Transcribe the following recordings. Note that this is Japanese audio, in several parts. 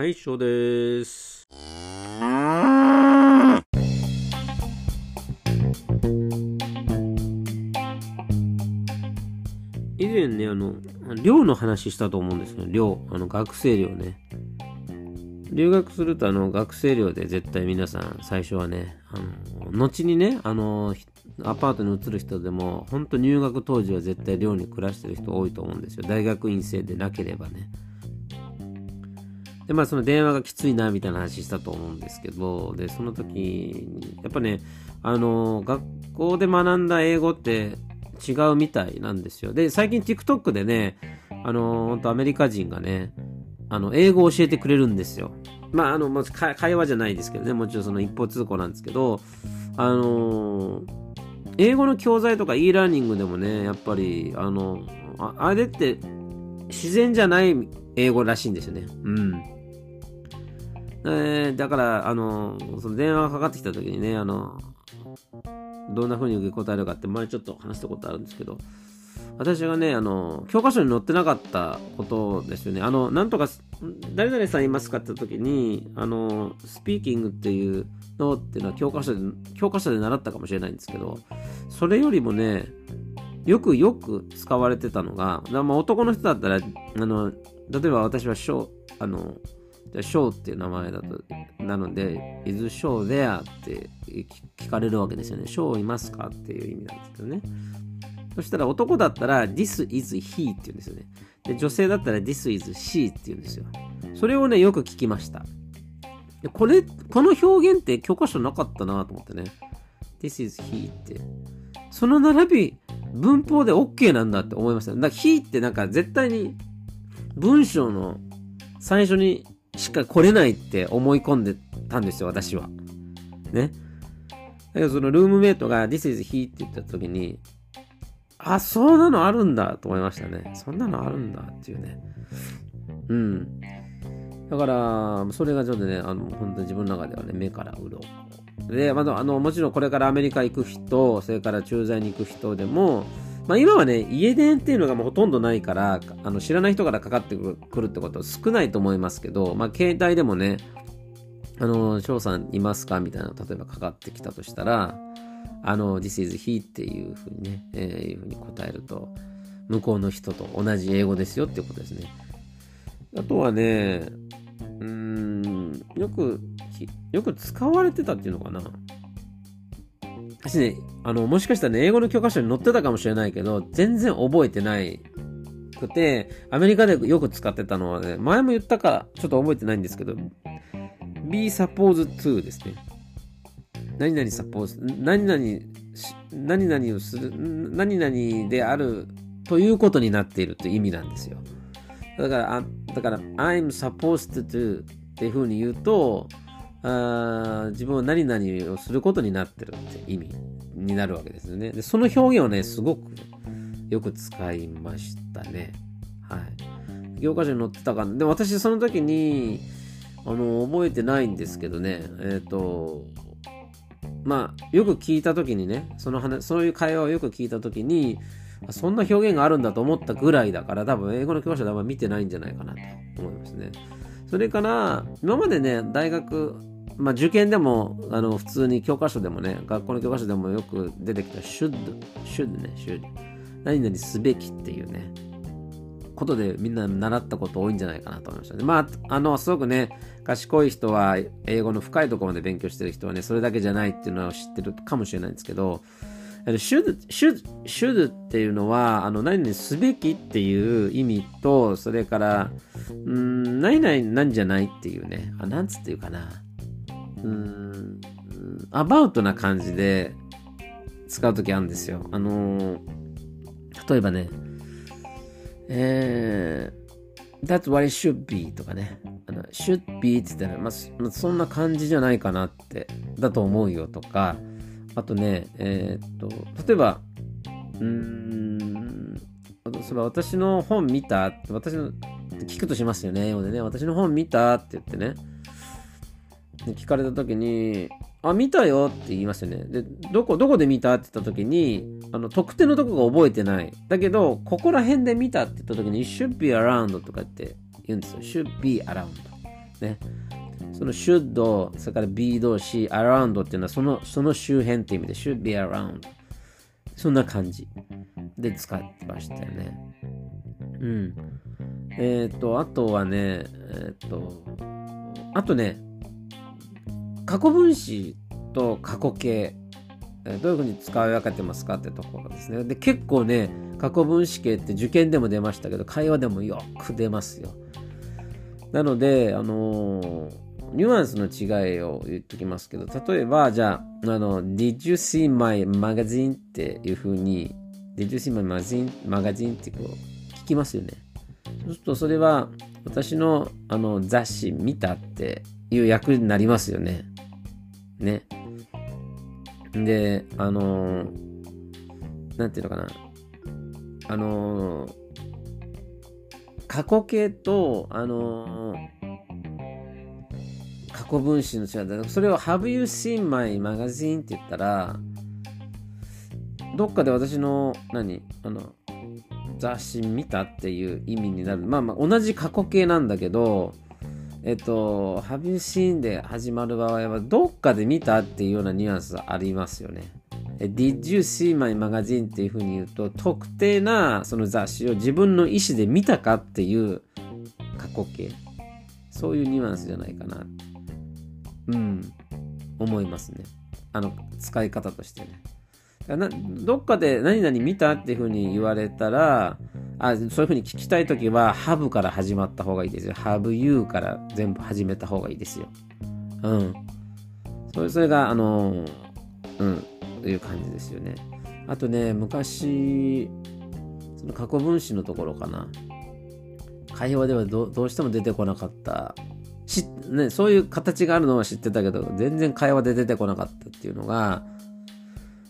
はい、翔です。以前ね、あの、寮の話したと思うんですよ。寮。あの、学生寮ね。留学すると、あの、学生寮で絶対皆さん、最初はね、あの、後にね、あの、アパートに移る人でも、本当入学当時は絶対寮に暮らしてる人多いと思うんですよ。大学院生でなければね。で、まあその電話がきついなみたいな話したと思うんですけど、で、その時に、やっぱね、あの、学校で学んだ英語って違うみたいなんですよ。で、最近 TikTok でね、あの、本当アメリカ人がね、あの、英語を教えてくれるんですよ。まあ、あの、もち会話じゃないですけどね、もちろんその一方通行なんですけど、あの英語の教材とか e ラーニングでもね、やっぱり、あの、あれって自然じゃない英語らしいんですよね。うん。えー、だから、あの、その電話がかかってきた時にね、あの、どんな風に受け答えるかって前ちょっと話したことあるんですけど、私がね、あの、教科書に載ってなかったことですよね。あの、なんとか、誰々さんいますかって時に、あの、スピーキングっていうのっていうのは教科書で、教科書で習ったかもしれないんですけど、それよりもね、よくよく使われてたのが、まあ、男の人だったら、あの、例えば私は、あの、ショーっていう名前だと、なので、is show there って聞かれるわけですよね。ショーいますかっていう意味なんですけどね。そしたら男だったら this is he って言うんですよね。で、女性だったら this is she って言うんですよ。それをね、よく聞きました。でこれ、この表現って教科書なかったなと思ってね。this is he って。その並び、文法で OK なんだって思いました。だから he ってなんか絶対に文章の最初にしか来れないって思い込んでたんですよ、私は。ね。だけどそのルームメイトが This is he って言った時に、あ、そうなのあるんだと思いましたね。そんなのあるんだっていうね。うん。だから、それがちょっとね、あの、本当に自分の中ではね、目から鱗。で、まだ、あの、もちろんこれからアメリカ行く人、それから駐在に行く人でも、まあ今はね、家電っていうのがもうほとんどないから、あの知らない人からかかってくるってことは少ないと思いますけど、まあ携帯でもね、あの、翔さんいますかみたいな、例えばかかってきたとしたら、あの、This is he っていうふうにね、えー、いうふうに答えると、向こうの人と同じ英語ですよっていうことですね。あとはね、うーん、よく、よく使われてたっていうのかな。私ね、あの、もしかしたらね、英語の教科書に載ってたかもしれないけど、全然覚えてないくて、アメリカでよく使ってたのはね、前も言ったか、ちょっと覚えてないんですけど、be supposed to ですね。何々 suppose、何々、何々をする、何々であるということになっているという意味なんですよ。だから、あだから、I'm supposed to っていうふうに言うと、あ自分は何々をすることになってるって意味になるわけですよね。で、その表現をね、すごくよく使いましたね。はい。教科書に載ってたかな。で、私その時に、あの、覚えてないんですけどね、えっ、ー、と、まあ、よく聞いた時にね、その話、そういう会話をよく聞いた時に、そんな表現があるんだと思ったぐらいだから、多分英語の教科書であんま見てないんじゃないかなと思いますね。それから、今までね、大学、まあ受験でも、あの、普通に教科書でもね、学校の教科書でもよく出てきた should, should ね、should。何々すべきっていうね、ことでみんな習ったこと多いんじゃないかなと思いましたね。まあ、あの、すごくね、賢い人は、英語の深いところまで勉強してる人はね、それだけじゃないっていうのは知ってるかもしれないんですけど、should, should, should っていうのは、あの、何々すべきっていう意味と、それから、うん、何々なんじゃないっていうね、あ、なんつっていうかな、うん、アバウトな感じで使うときあるんですよ。あのー例えばね、えー、That's what it should be とかね。あの should be って言ったら、まあ、そんな感じじゃないかなって、だと思うよとか、あとね、えー、っと、例えば、うーん、それ私の本見た？私の、聞くとしますよね、英語でね。私の本見た？って言ってね。で聞かれた時に、あ、見たよって言いますよね。で、どこ、どこで見たって言った時に、あの、特定のとこが覚えてない。だけど、ここら辺で見たって言った時に、should be around とかって言うんですよ。should be around。ね。その should、それから be 動詞、around っていうのはそのその周辺っていう意味で should be around。そんな感じで使ってましたよね。うん。えっ、ー、と、あとはね、えっ、ー、と、あとね、過去分詞と過去形、どういうふうに使い分けてますかってところですね。で、結構ね、過去分詞形って受験でも出ましたけど、会話でもよく出ますよ。なので、あの、ニュアンスの違いを言っときますけど、例えば、じゃあ、あの、Did you see my magazine? っていうふうに、Did you see my magazine? マガジンってこう、聞きますよね。そうすると、それは、私のあの雑誌見たっていう役になりますよね。ね。で、あのー、なんていうのかな。あのー、過去形と、あのー、過去分詞の違いだ。それを Have you seen my magazine? って言ったら、どっかで私の、何？あの、雑誌見たっていう意味になる。まあまあ、同じ過去形なんだけど、えっと、Have you seen で始まる場合は、どっかで見たっていうようなニュアンスありますよね。Did you see my magazine? っていうふうに言うと、特定なその雑誌を自分の意思で見たかっていう過去形。そういうニュアンスじゃないかな。うん、思いますね。あの、使い方としてね。どっかで何々見たっていうふうに言われたら、あそういうふうに聞きたいときは、have から始まった方がいいですよ。have you から全部始めた方がいいですよ。うん。それそれが、あの、うん、という感じですよね。あとね、昔、その過去分詞のところかな。会話ではどうしても出てこなかったし、ね、そういう形があるのは知ってたけど、全然会話で出てこなかったっていうのが、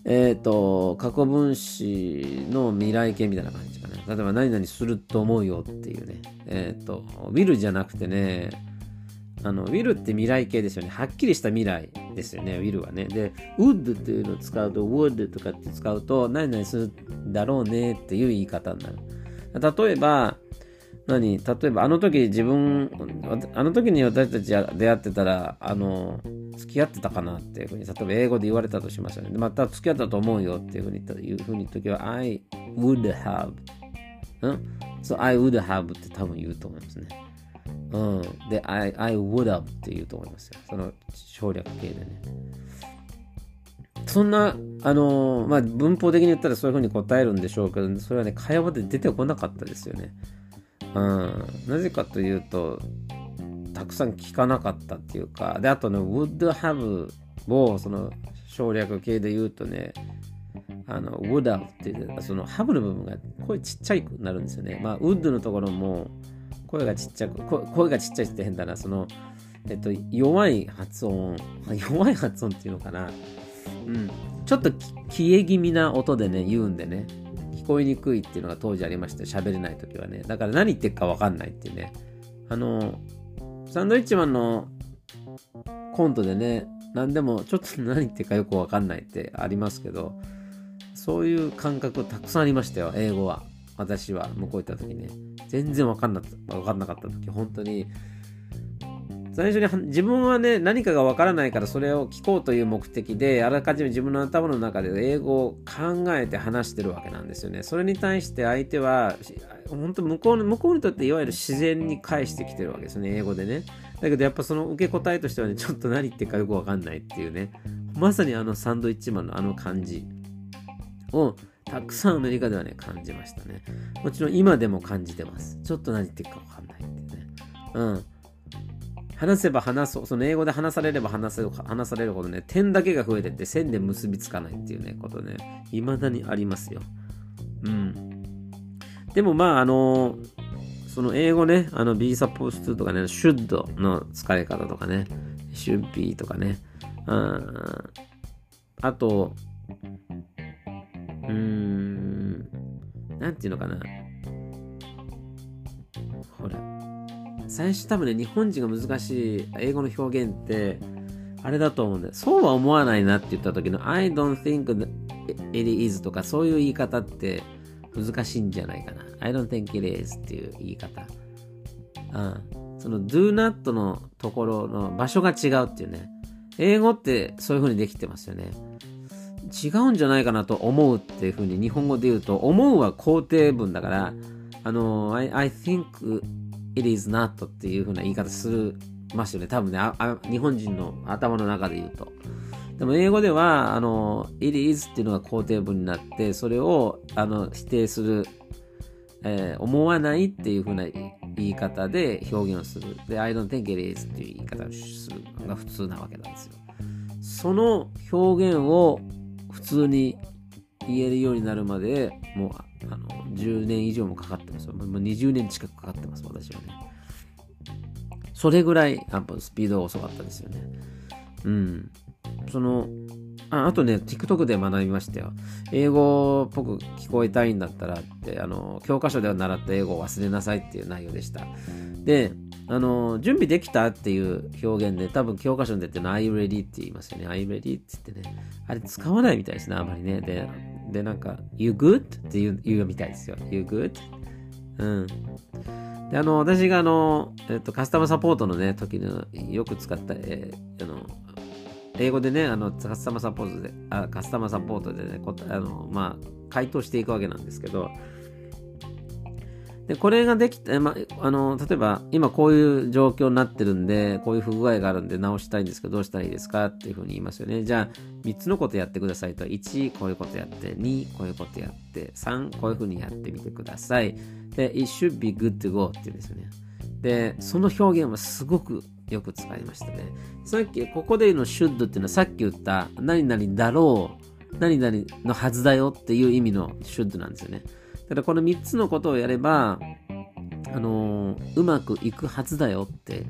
えっ、ー、と、過去分詞の未来形みたいな感じかね。例えば、何々すると思うよっていうね。えっ、ー、と、will じゃなくてね、あの、will って未来形ですよね。はっきりした未来ですよね、will はね。で、would っていうのを使うと、would とかって使うと、何々するだろうねっていう言い方になる。例えば、何？例えばあの時自分あの時に私たち出会ってたらあの付き合ってたかなっていうふうに例えば英語で言われたとしましたね。また付き合ったと思うよっていうふうに言うふうに言う時は I would have うん？そう I would have って多分言うと思いますね。うん。で I, I would have って言うと思いますよ。その省略形でね。そんな、あのー、まあ、文法的に言ったらそういうふうに答えるんでしょうけど、それはね、会話で出てこなかったですよね。うん、なぜかというとたくさん聞かなかったっていうかであとね would have をその省略形で言うとねあの would have っていうその have の部分が声ちっちゃくなるんですよね。まあ would のところも声がちっちゃく声がちっちゃいって変だな。そのえっと弱い発音 弱い発音っていうのかな。うん。ちょっと消え気味な音でね言うんでね。聞こえにくいっていうのが当時ありまして喋れない時はね。だから何言ってるか分かんないっていうね。あのサンドウィッチマンのコントでね何でもちょっと何言ってるかよくわかんないってありますけどそういう感覚たくさんありましたよ英語は。私は向こう行った時ね。全然わかんな分かんなかった時。本当に最初に自分はね、何かがわからないからそれを聞こうという目的で、あらかじめ自分の頭の中で英語を考えて話してるわけなんですよね。それに対して相手は、本当向こう向こうにとっていわゆる自然に返してきてるわけですね、英語でね。だけどやっぱその受け答えとしてはね、ちょっと何言ってるかよくわかんないっていうね。まさにあのサンドイッチマンのあの感じをたくさんアメリカではね、感じましたね。もちろん今でも感じてます。ちょっと何言ってるかわかんないっていうね。うん。話せば話そう、その英語で話されれば話せ話されるほどね、点だけが増えてって線で結びつかないっていうね、ことね、未だにありますよ。うん。でもまあ、あのその英語ね、あの be supposed to とかね、should の使い方とかね、should be とかね、うん、あと、うーん、なんていうのかな。ほら、最初多分ね、日本人が難しい英語の表現って、あれだと思うんだよ。そうは思わないなって言った時の I don't think it is とかそういう言い方って難しいんじゃないかな。I don't think it is っていう言い方。うん。その do not のところの場所が違うっていうね。英語ってそういう風にできてますよね。違うんじゃないかなと思うっていう風に日本語で言うと、思うは肯定文だから、あの、I, I think it is not っていう風な言い方するますよね。多分ね日本人の頭の中で言うと。でも英語では、あの、it is っていうのが肯定文になって、それをあの否定する、えー、思わないっていう風な言い方で表現をする。で、I don't think it is っていう言い方をするのが普通なわけなんですよ。その表現を普通に言えるようになるまでもうあの10年以上もかかってますよもう20年近くかかってます私はねそれぐらいやっぱスピードが遅かったですよねうんそのああとね TikTok で学びましたよ英語っぽく聞こえたいんだったらってあの教科書では習った英語を忘れなさいっていう内容でしたであの、準備できたっていう表現で、多分教科書に出てるの Are you ready? って言いますよね。Are you ready? って言ってね。あれ使わないみたいですね、あまりね。で、で、なんか、You good? って言う言うみたいですよ。You good? うん。で、あの、私があの、えっと、カスタマーサポートのね、時のよく使った、えー、あの、英語でね、あの、カスタマーサポートで、あカスタマーサポートでね、こあの、まあ、回答していくわけなんですけど、で、これができて、まあの、例えば、今こういう状況になってるんで、こういう不具合があるんで直したいんですけど、どうしたらいいですかっていうふうに言いますよね。じゃあ、3つのことやってくださいと。1、こういうことやって、2、こういうことやって、3、こういうふうにやってみてください。で、it should be good to go って言うんですよね。で、その表現はすごくよく使いましたね。さっき、ここでの should っていうのはさっき言った何々だろう、何々のはずだよっていう意味の should なんですよね。ただこの3つのことをやれば、あのー、うまくいくはずだよって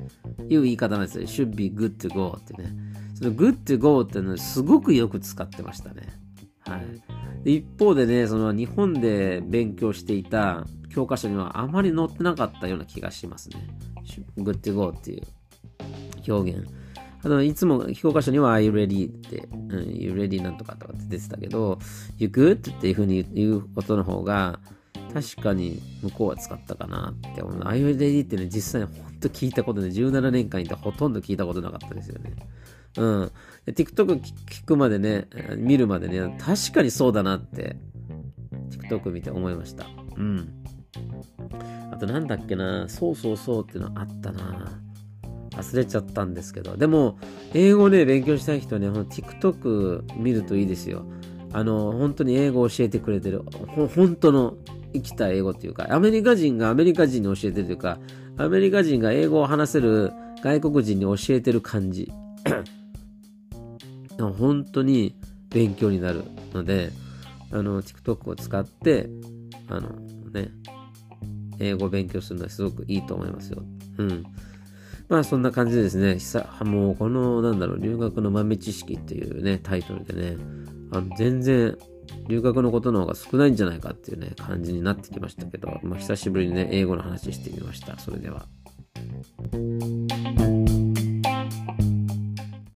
いう言い方なんですよ。should be good to go ってね。その good to go っていうのはすごくよく使ってましたね。はい。で一方でね、その日本で勉強していた教科書にはあまり載ってなかったような気がしますね。good to go っていう表現。あの、いつも教科書には Are you ready? って、うん、You ready なんとかとかって出てたけど、You good? っていう風に言うことの方が、確かに向こうは使ったかなって思う。Are you ready? ってね、実際にほんと聞いたことで、17年間いてほとんど聞いたことなかったですよね。うん。TikTok 聞くまでね、見るまでね、確かにそうだなって、TikTok 見て思いました。うん。あとなんだっけな、そうそうそうっていうのあったな。忘れちゃったんですけど。でも、英語で勉強したい人はね、TikTok 見るといいですよ。あの、本当に英語を教えてくれてる。本当の生きた英語っていうか、アメリカ人がアメリカ人に教えてるというか、アメリカ人が英語を話せる外国人に教えてる感じ。本当に勉強になるので、あの、TikTok を使って、あの、ね、英語を勉強するのはすごくいいと思いますよ。うん。まあそんな感じでですね、もうこのなんだろう、留学の豆知識っていうね、タイトルでね、あの全然留学のことの方が少ないんじゃないかっていうね、感じになってきましたけど、まあ久しぶりにね、英語の話してみました。それでは。